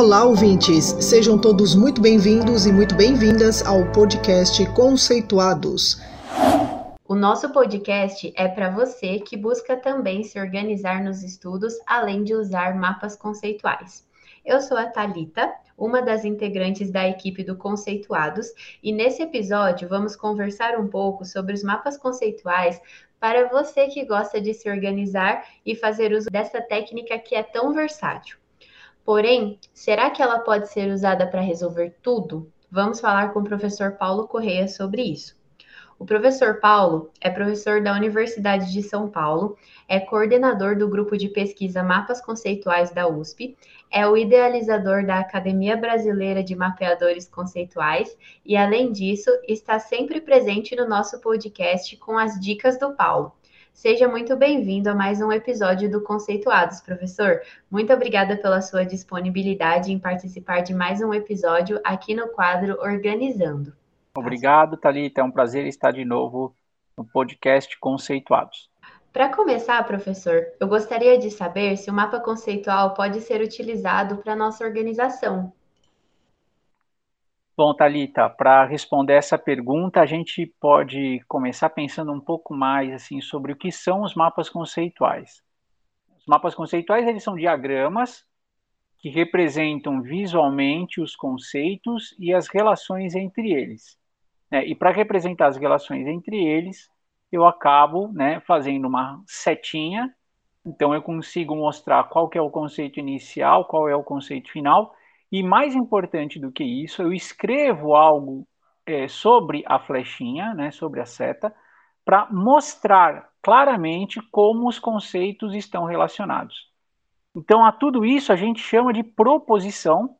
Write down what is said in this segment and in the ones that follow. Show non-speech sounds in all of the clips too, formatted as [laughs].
Olá, ouvintes! Sejam todos muito bem-vindos e muito bem-vindas ao podcast Conceituados. O nosso podcast é para você que busca também se organizar nos estudos, além de usar mapas conceituais. Eu sou a Talita, uma das integrantes da equipe do Conceituados, e nesse episódio vamos conversar um pouco sobre os mapas conceituais para você que gosta de se organizar e fazer uso dessa técnica que é tão versátil. Porém, será que ela pode ser usada para resolver tudo? Vamos falar com o professor Paulo Correia sobre isso. O professor Paulo é professor da Universidade de São Paulo, é coordenador do grupo de pesquisa Mapas Conceituais da USP, é o idealizador da Academia Brasileira de Mapeadores Conceituais e, além disso, está sempre presente no nosso podcast com as dicas do Paulo. Seja muito bem-vindo a mais um episódio do Conceituados, professor. Muito obrigada pela sua disponibilidade em participar de mais um episódio aqui no quadro Organizando. Obrigado, Thalita. É um prazer estar de novo no podcast Conceituados. Para começar, professor, eu gostaria de saber se o mapa conceitual pode ser utilizado para nossa organização. Bom, Talita, para responder essa pergunta, a gente pode começar pensando um pouco mais assim sobre o que são os mapas conceituais. Os mapas conceituais eles são diagramas que representam visualmente os conceitos e as relações entre eles. Né? E para representar as relações entre eles, eu acabo né, fazendo uma setinha, então eu consigo mostrar qual que é o conceito inicial, qual é o conceito final, e mais importante do que isso, eu escrevo algo é, sobre a flechinha, né, sobre a seta, para mostrar claramente como os conceitos estão relacionados. Então, a tudo isso a gente chama de proposição.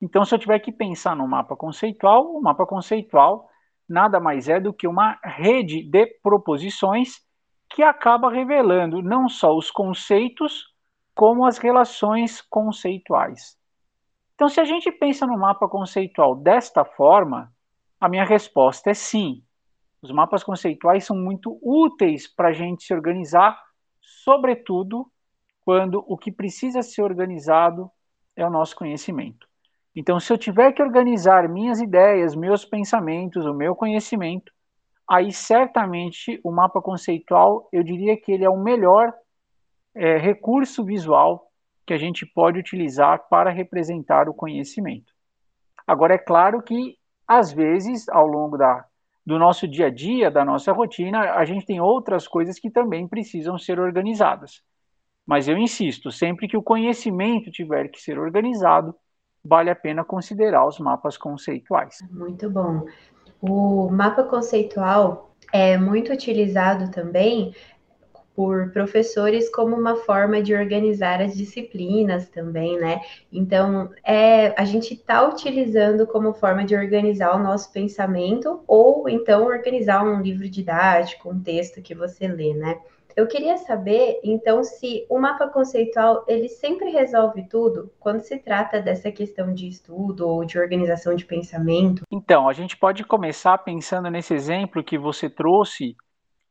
Então, se eu tiver que pensar no mapa conceitual, o mapa conceitual nada mais é do que uma rede de proposições que acaba revelando não só os conceitos, como as relações conceituais. Então, se a gente pensa no mapa conceitual desta forma, a minha resposta é sim. Os mapas conceituais são muito úteis para a gente se organizar, sobretudo quando o que precisa ser organizado é o nosso conhecimento. Então, se eu tiver que organizar minhas ideias, meus pensamentos, o meu conhecimento, aí certamente o mapa conceitual, eu diria que ele é o melhor é, recurso visual que a gente pode utilizar para representar o conhecimento. Agora, é claro que, às vezes, ao longo da, do nosso dia a dia, da nossa rotina, a gente tem outras coisas que também precisam ser organizadas. Mas eu insisto, sempre que o conhecimento tiver que ser organizado, vale a pena considerar os mapas conceituais. Muito bom. O mapa conceitual é muito utilizado também por professores como uma forma de organizar as disciplinas também, né? Então, é, a gente está utilizando como forma de organizar o nosso pensamento ou então organizar um livro didático, um texto que você lê, né? Eu queria saber, então, se o mapa conceitual ele sempre resolve tudo quando se trata dessa questão de estudo ou de organização de pensamento. Então, a gente pode começar pensando nesse exemplo que você trouxe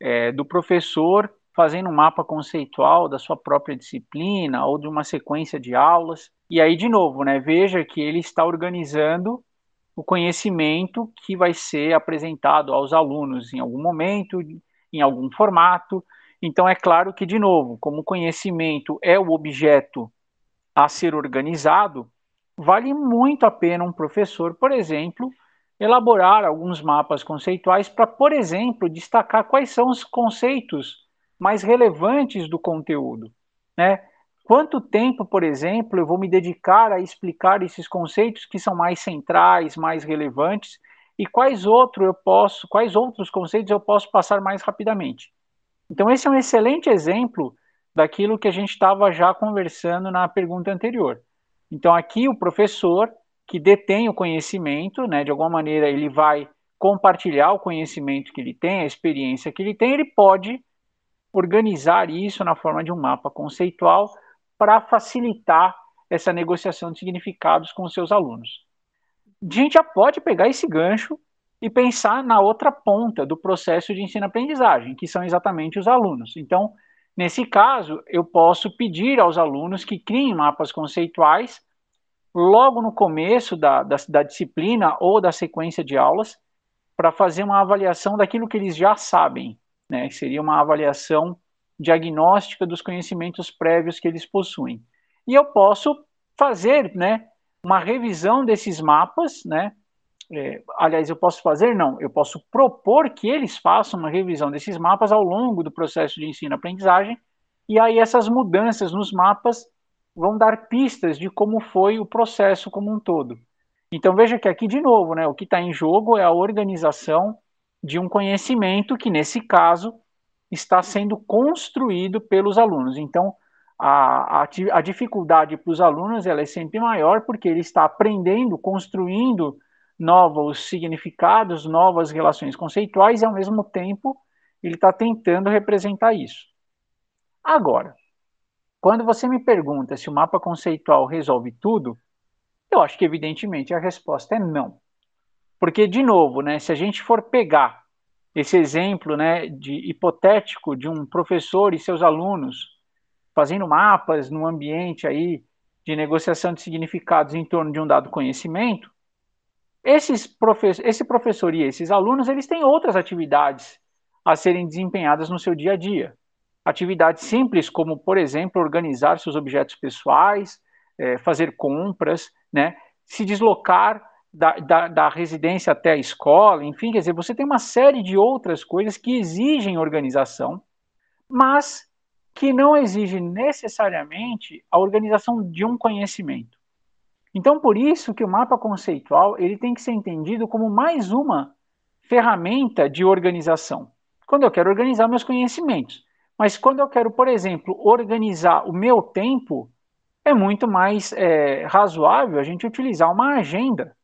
é, do professor fazendo um mapa conceitual da sua própria disciplina ou de uma sequência de aulas. E aí, de novo, né, veja que ele está organizando o conhecimento que vai ser apresentado aos alunos em algum momento, em algum formato. Então, é claro que, de novo, como o conhecimento é o objeto a ser organizado, vale muito a pena um professor, por exemplo, elaborar alguns mapas conceituais para, por exemplo, destacar quais são os conceitos mais relevantes do conteúdo. Né? Quanto tempo, por exemplo, eu vou me dedicar a explicar esses conceitos que são mais centrais, mais relevantes, e quais, outro eu posso, quais outros conceitos eu posso passar mais rapidamente. Então, esse é um excelente exemplo daquilo que a gente estava já conversando na pergunta anterior. Então, aqui o professor que detém o conhecimento, né, de alguma maneira ele vai compartilhar o conhecimento que ele tem, a experiência que ele tem, ele pode organizar isso na forma de um mapa conceitual para facilitar essa negociação de significados com os seus alunos. A gente já pode pegar esse gancho e pensar na outra ponta do processo de ensino-aprendizagem, que são exatamente os alunos. Então, nesse caso, eu posso pedir aos alunos que criem mapas conceituais logo no começo da, da, da disciplina ou da sequência de aulas, para fazer uma avaliação daquilo que eles já sabem, né? Seria uma avaliação diagnóstica dos conhecimentos prévios que eles possuem. E eu posso fazer, né, uma revisão desses mapas, né? É, aliás, eu posso fazer? Não, eu posso propor que eles façam uma revisão desses mapas ao longo do processo de ensino-aprendizagem, e aí essas mudanças nos mapas vão dar pistas de como foi o processo como um todo. Então veja que aqui, de novo, né, o que está em jogo é a organização de um conhecimento que, nesse caso, está sendo construído pelos alunos. Então, a, a, a dificuldade para os alunos ela é sempre maior porque ele está aprendendo, construindo novos significados, novas relações conceituais e, ao mesmo tempo, ele está tentando representar isso. Agora, quando você me pergunta se o mapa conceitual resolve tudo, eu acho que, evidentemente, a resposta é não. Porque, de novo, né, se a gente for pegar esse exemplo né, de hipotético de um professor e seus alunos fazendo mapas no ambiente aí de negociação de significados em torno de um dado conhecimento, esses profe esse professor e esses alunos, eles têm outras atividades a serem desempenhadas no seu dia a dia. Atividades simples, como, por exemplo, organizar seus objetos pessoais, é, fazer compras, né, se deslocar da, da, da, residência até a escola, enfim, quer dizer, você tem uma série de outras coisas que exigem organização, mas que não exigem necessariamente a organização de um conhecimento. Então, por isso que o mapa conceitual ele tem que ser entendido como mais uma ferramenta de organização. Quando eu quero organizar meus conhecimentos, mas quando eu quero, por exemplo, organizar o meu tempo, é muito mais é, razoável a gente utilizar uma agenda.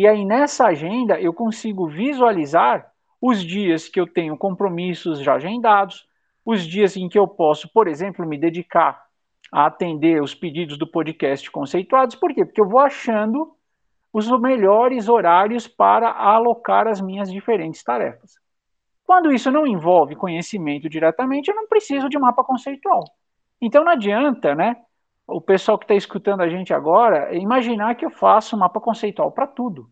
E aí, nessa agenda, eu consigo visualizar os dias que eu tenho compromissos já agendados, os dias em que eu posso, por exemplo, me dedicar a atender os pedidos do podcast conceituados. Por quê? Porque eu vou achando os melhores horários para alocar as minhas diferentes tarefas. Quando isso não envolve conhecimento diretamente, eu não preciso de mapa conceitual. Então não adianta, né? O pessoal que está escutando a gente agora imaginar que eu faço mapa conceitual para tudo.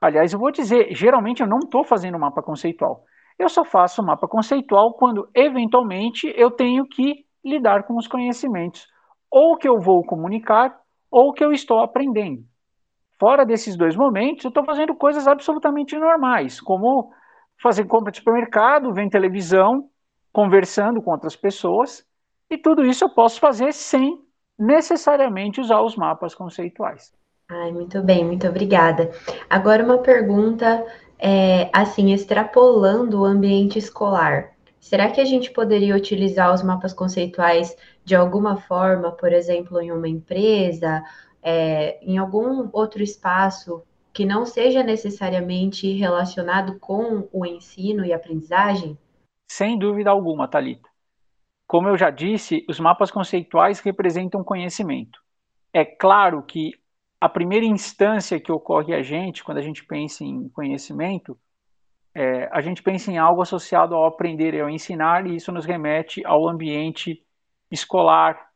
Aliás, eu vou dizer, geralmente eu não estou fazendo mapa conceitual. Eu só faço mapa conceitual quando, eventualmente, eu tenho que lidar com os conhecimentos, ou que eu vou comunicar, ou que eu estou aprendendo. Fora desses dois momentos, eu estou fazendo coisas absolutamente normais, como fazer compra de supermercado, ver televisão, conversando com outras pessoas, e tudo isso eu posso fazer sem necessariamente usar os mapas conceituais. Ai, muito bem, muito obrigada. Agora uma pergunta, é, assim, extrapolando o ambiente escolar. Será que a gente poderia utilizar os mapas conceituais de alguma forma, por exemplo, em uma empresa, é, em algum outro espaço que não seja necessariamente relacionado com o ensino e aprendizagem? Sem dúvida alguma, Talita. Como eu já disse, os mapas conceituais representam conhecimento. É claro que a primeira instância que ocorre a gente, quando a gente pensa em conhecimento, é, a gente pensa em algo associado ao aprender e ao ensinar, e isso nos remete ao ambiente escolar,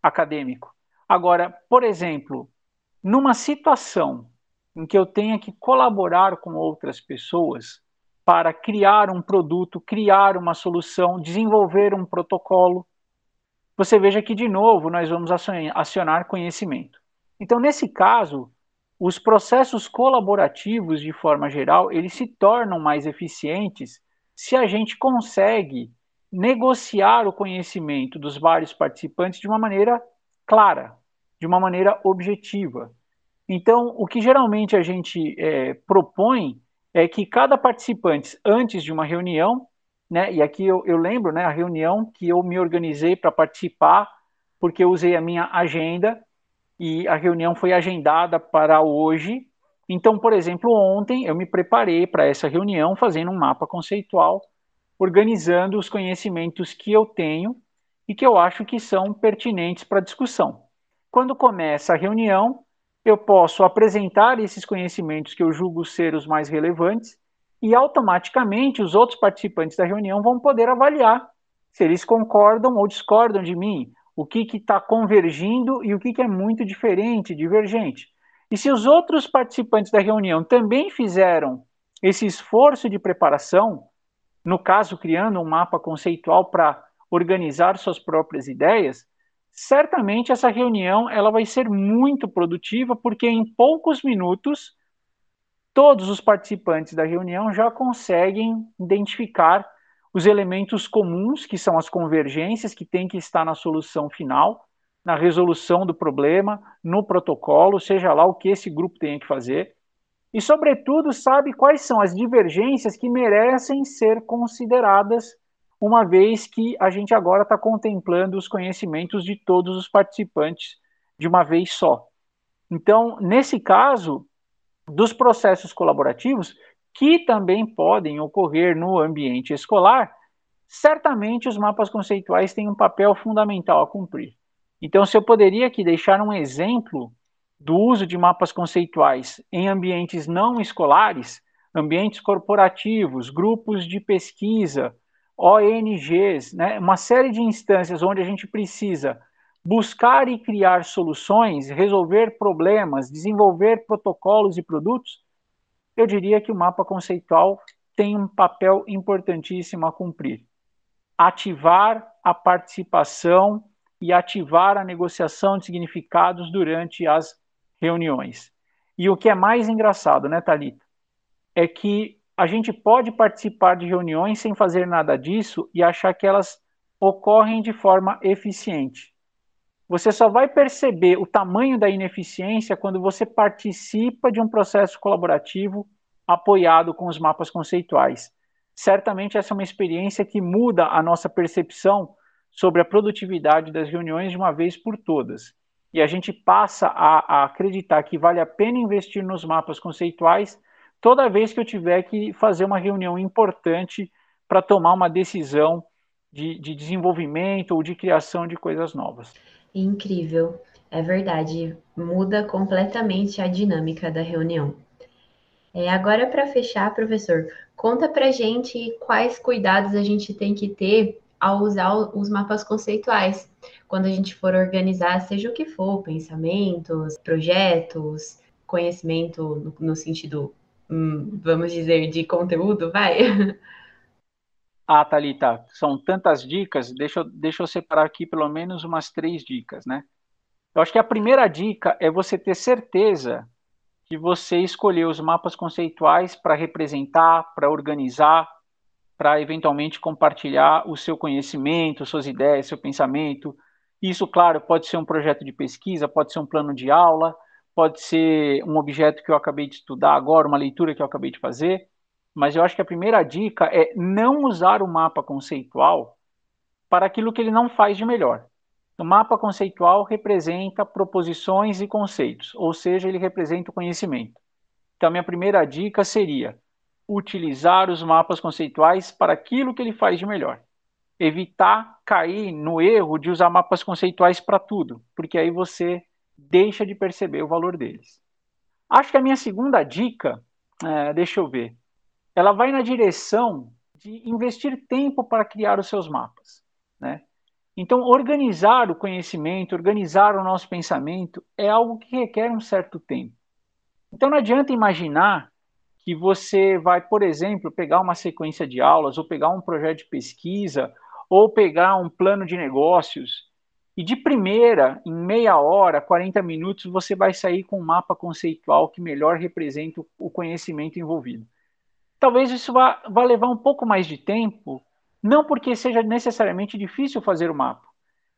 acadêmico. Agora, por exemplo, numa situação em que eu tenha que colaborar com outras pessoas para criar um produto, criar uma solução, desenvolver um protocolo, você veja que, de novo, nós vamos acionar conhecimento. Então, nesse caso, os processos colaborativos, de forma geral, eles se tornam mais eficientes se a gente consegue negociar o conhecimento dos vários participantes de uma maneira clara, de uma maneira objetiva. Então, o que geralmente a gente é, propõe é que cada participante, antes de uma reunião, né, e aqui eu, eu lembro né, a reunião que eu me organizei para participar, porque eu usei a minha agenda, e a reunião foi agendada para hoje. Então, por exemplo, ontem eu me preparei para essa reunião fazendo um mapa conceitual, organizando os conhecimentos que eu tenho e que eu acho que são pertinentes para a discussão. Quando começa a reunião, eu posso apresentar esses conhecimentos que eu julgo ser os mais relevantes e automaticamente os outros participantes da reunião vão poder avaliar se eles concordam ou discordam de mim, o que está convergindo e o que, que é muito diferente, divergente. E se os outros participantes da reunião também fizeram esse esforço de preparação, no caso, criando um mapa conceitual para organizar suas próprias ideias, certamente essa reunião ela vai ser muito produtiva, porque em poucos minutos todos os participantes da reunião já conseguem identificar os elementos comuns, que são as convergências que têm que estar na solução final, na resolução do problema, no protocolo, seja lá o que esse grupo tenha que fazer. E, sobretudo, sabe quais são as divergências que merecem ser consideradas, uma vez que a gente agora está contemplando os conhecimentos de todos os participantes de uma vez só. Então, nesse caso, dos processos colaborativos, que também podem ocorrer no ambiente escolar, certamente os mapas conceituais têm um papel fundamental a cumprir. Então, se eu poderia aqui deixar um exemplo do uso de mapas conceituais em ambientes não escolares, ambientes corporativos, grupos de pesquisa, ONGs, né, uma série de instâncias onde a gente precisa buscar e criar soluções, resolver problemas, desenvolver protocolos e produtos, eu diria que o mapa conceitual tem um papel importantíssimo a cumprir. Ativar a participação e ativar a negociação de significados durante as reuniões. E o que é mais engraçado, né, Thalita, é que a gente pode participar de reuniões sem fazer nada disso e achar que elas ocorrem de forma eficiente. Você só vai perceber o tamanho da ineficiência quando você participa de um processo colaborativo apoiado com os mapas conceituais. Certamente essa é uma experiência que muda a nossa percepção sobre a produtividade das reuniões de uma vez por todas. E a gente passa a, a acreditar que vale a pena investir nos mapas conceituais toda vez que eu tiver que fazer uma reunião importante para tomar uma decisão de, de desenvolvimento ou de criação de coisas novas. Incrível, é verdade. Muda completamente a dinâmica da reunião. É, agora, para fechar, professor, conta para gente quais cuidados a gente tem que ter ao usar os mapas conceituais, quando a gente for organizar, seja o que for, pensamentos, projetos, conhecimento no, no sentido, vamos dizer, de conteúdo, vai? [laughs] Ah, Thalita, são tantas dicas, deixa eu, deixa eu separar aqui pelo menos umas três dicas, né? Eu acho que a primeira dica é você ter certeza que você escolheu os mapas conceituais para representar, para organizar, para eventualmente compartilhar o seu conhecimento, suas ideias, seu pensamento. Isso, claro, pode ser um projeto de pesquisa, pode ser um plano de aula, pode ser um objeto que eu acabei de estudar agora, uma leitura que eu acabei de fazer mas eu acho que a primeira dica é não usar o mapa conceitual para aquilo que ele não faz de melhor. O mapa conceitual representa proposições e conceitos, ou seja, ele representa o conhecimento. Então, minha primeira dica seria utilizar os mapas conceituais para aquilo que ele faz de melhor. Evitar cair no erro de usar mapas conceituais para tudo, porque aí você deixa de perceber o valor deles. Acho que a minha segunda dica, é, deixa eu ver, ela vai na direção de investir tempo para criar os seus mapas, né? Então, organizar o conhecimento, organizar o nosso pensamento é algo que requer um certo tempo. Então, não adianta imaginar que você vai, por exemplo, pegar uma sequência de aulas, ou pegar um projeto de pesquisa, ou pegar um plano de negócios, e de primeira, em meia hora, 40 minutos, você vai sair com um mapa conceitual que melhor representa o conhecimento envolvido. Talvez isso vá, vá levar um pouco mais de tempo, não porque seja necessariamente difícil fazer o mapa,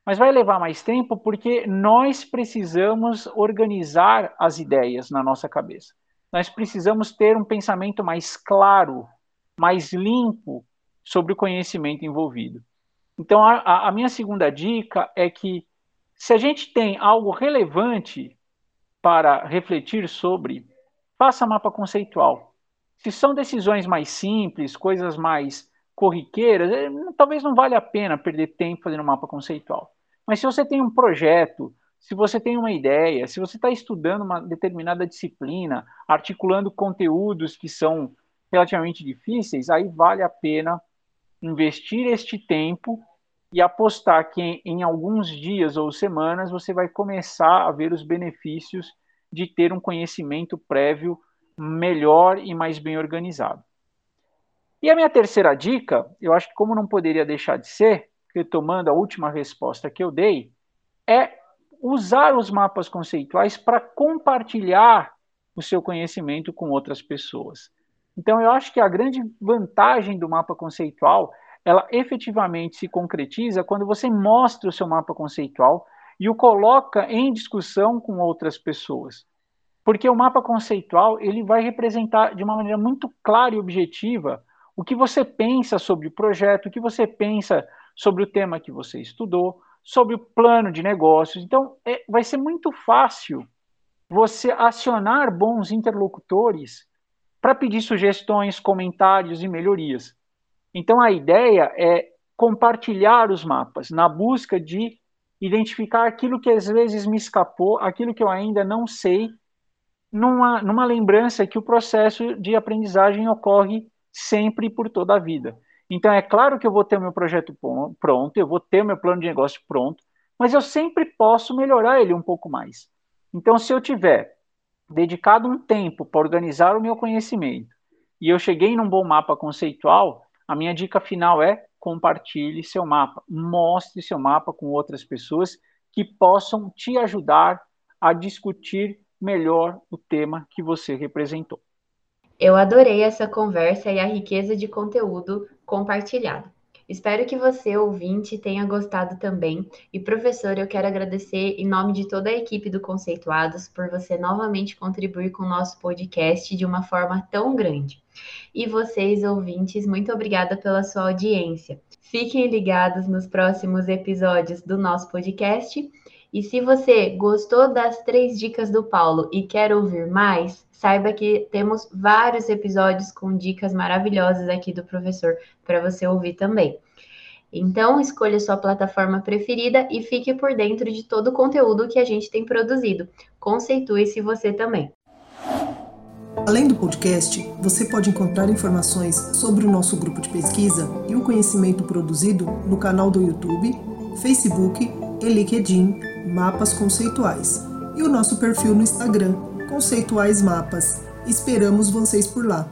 mas vai levar mais tempo porque nós precisamos organizar as ideias na nossa cabeça. Nós precisamos ter um pensamento mais claro, mais limpo sobre o conhecimento envolvido. Então, a, a minha segunda dica é que, se a gente tem algo relevante para refletir sobre, faça mapa conceitual. Se são decisões mais simples, coisas mais corriqueiras, é, talvez não valha a pena perder tempo fazendo mapa conceitual. Mas se você tem um projeto, se você tem uma ideia, se você está estudando uma determinada disciplina, articulando conteúdos que são relativamente difíceis, aí vale a pena investir este tempo e apostar que em, em alguns dias ou semanas você vai começar a ver os benefícios de ter um conhecimento prévio melhor e mais bem organizado. E a minha terceira dica, eu acho que como não poderia deixar de ser, retomando a última resposta que eu dei, é usar os mapas conceituais para compartilhar o seu conhecimento com outras pessoas. Então, eu acho que a grande vantagem do mapa conceitual, ela efetivamente se concretiza quando você mostra o seu mapa conceitual e o coloca em discussão com outras pessoas. Porque o mapa conceitual, ele vai representar de uma maneira muito clara e objetiva o que você pensa sobre o projeto, o que você pensa sobre o tema que você estudou, sobre o plano de negócios. Então, é, vai ser muito fácil você acionar bons interlocutores para pedir sugestões, comentários e melhorias. Então, a ideia é compartilhar os mapas na busca de identificar aquilo que às vezes me escapou, aquilo que eu ainda não sei, numa, numa lembrança que o processo de aprendizagem ocorre sempre e por toda a vida. Então, é claro que eu vou ter meu projeto pronto, eu vou ter meu plano de negócio pronto, mas eu sempre posso melhorar ele um pouco mais. Então, se eu tiver dedicado um tempo para organizar o meu conhecimento e eu cheguei num bom mapa conceitual, a minha dica final é compartilhe seu mapa, mostre seu mapa com outras pessoas que possam te ajudar a discutir melhor o tema que você representou. Eu adorei essa conversa e a riqueza de conteúdo compartilhado. Espero que você, ouvinte, tenha gostado também. E, professor, eu quero agradecer em nome de toda a equipe do Conceituados por você novamente contribuir com o nosso podcast de uma forma tão grande. E vocês, ouvintes, muito obrigada pela sua audiência. Fiquem ligados nos próximos episódios do nosso podcast. E se você gostou das três dicas do Paulo e quer ouvir mais, saiba que temos vários episódios com dicas maravilhosas aqui do professor para você ouvir também. Então, escolha sua plataforma preferida e fique por dentro de todo o conteúdo que a gente tem produzido. Conceitue-se você também. Além do podcast, você pode encontrar informações sobre o nosso grupo de pesquisa e o conhecimento produzido no canal do YouTube, Facebook e LinkedIn Mapas Conceituais e o nosso perfil no Instagram Conceituais Mapas. Esperamos vocês por lá.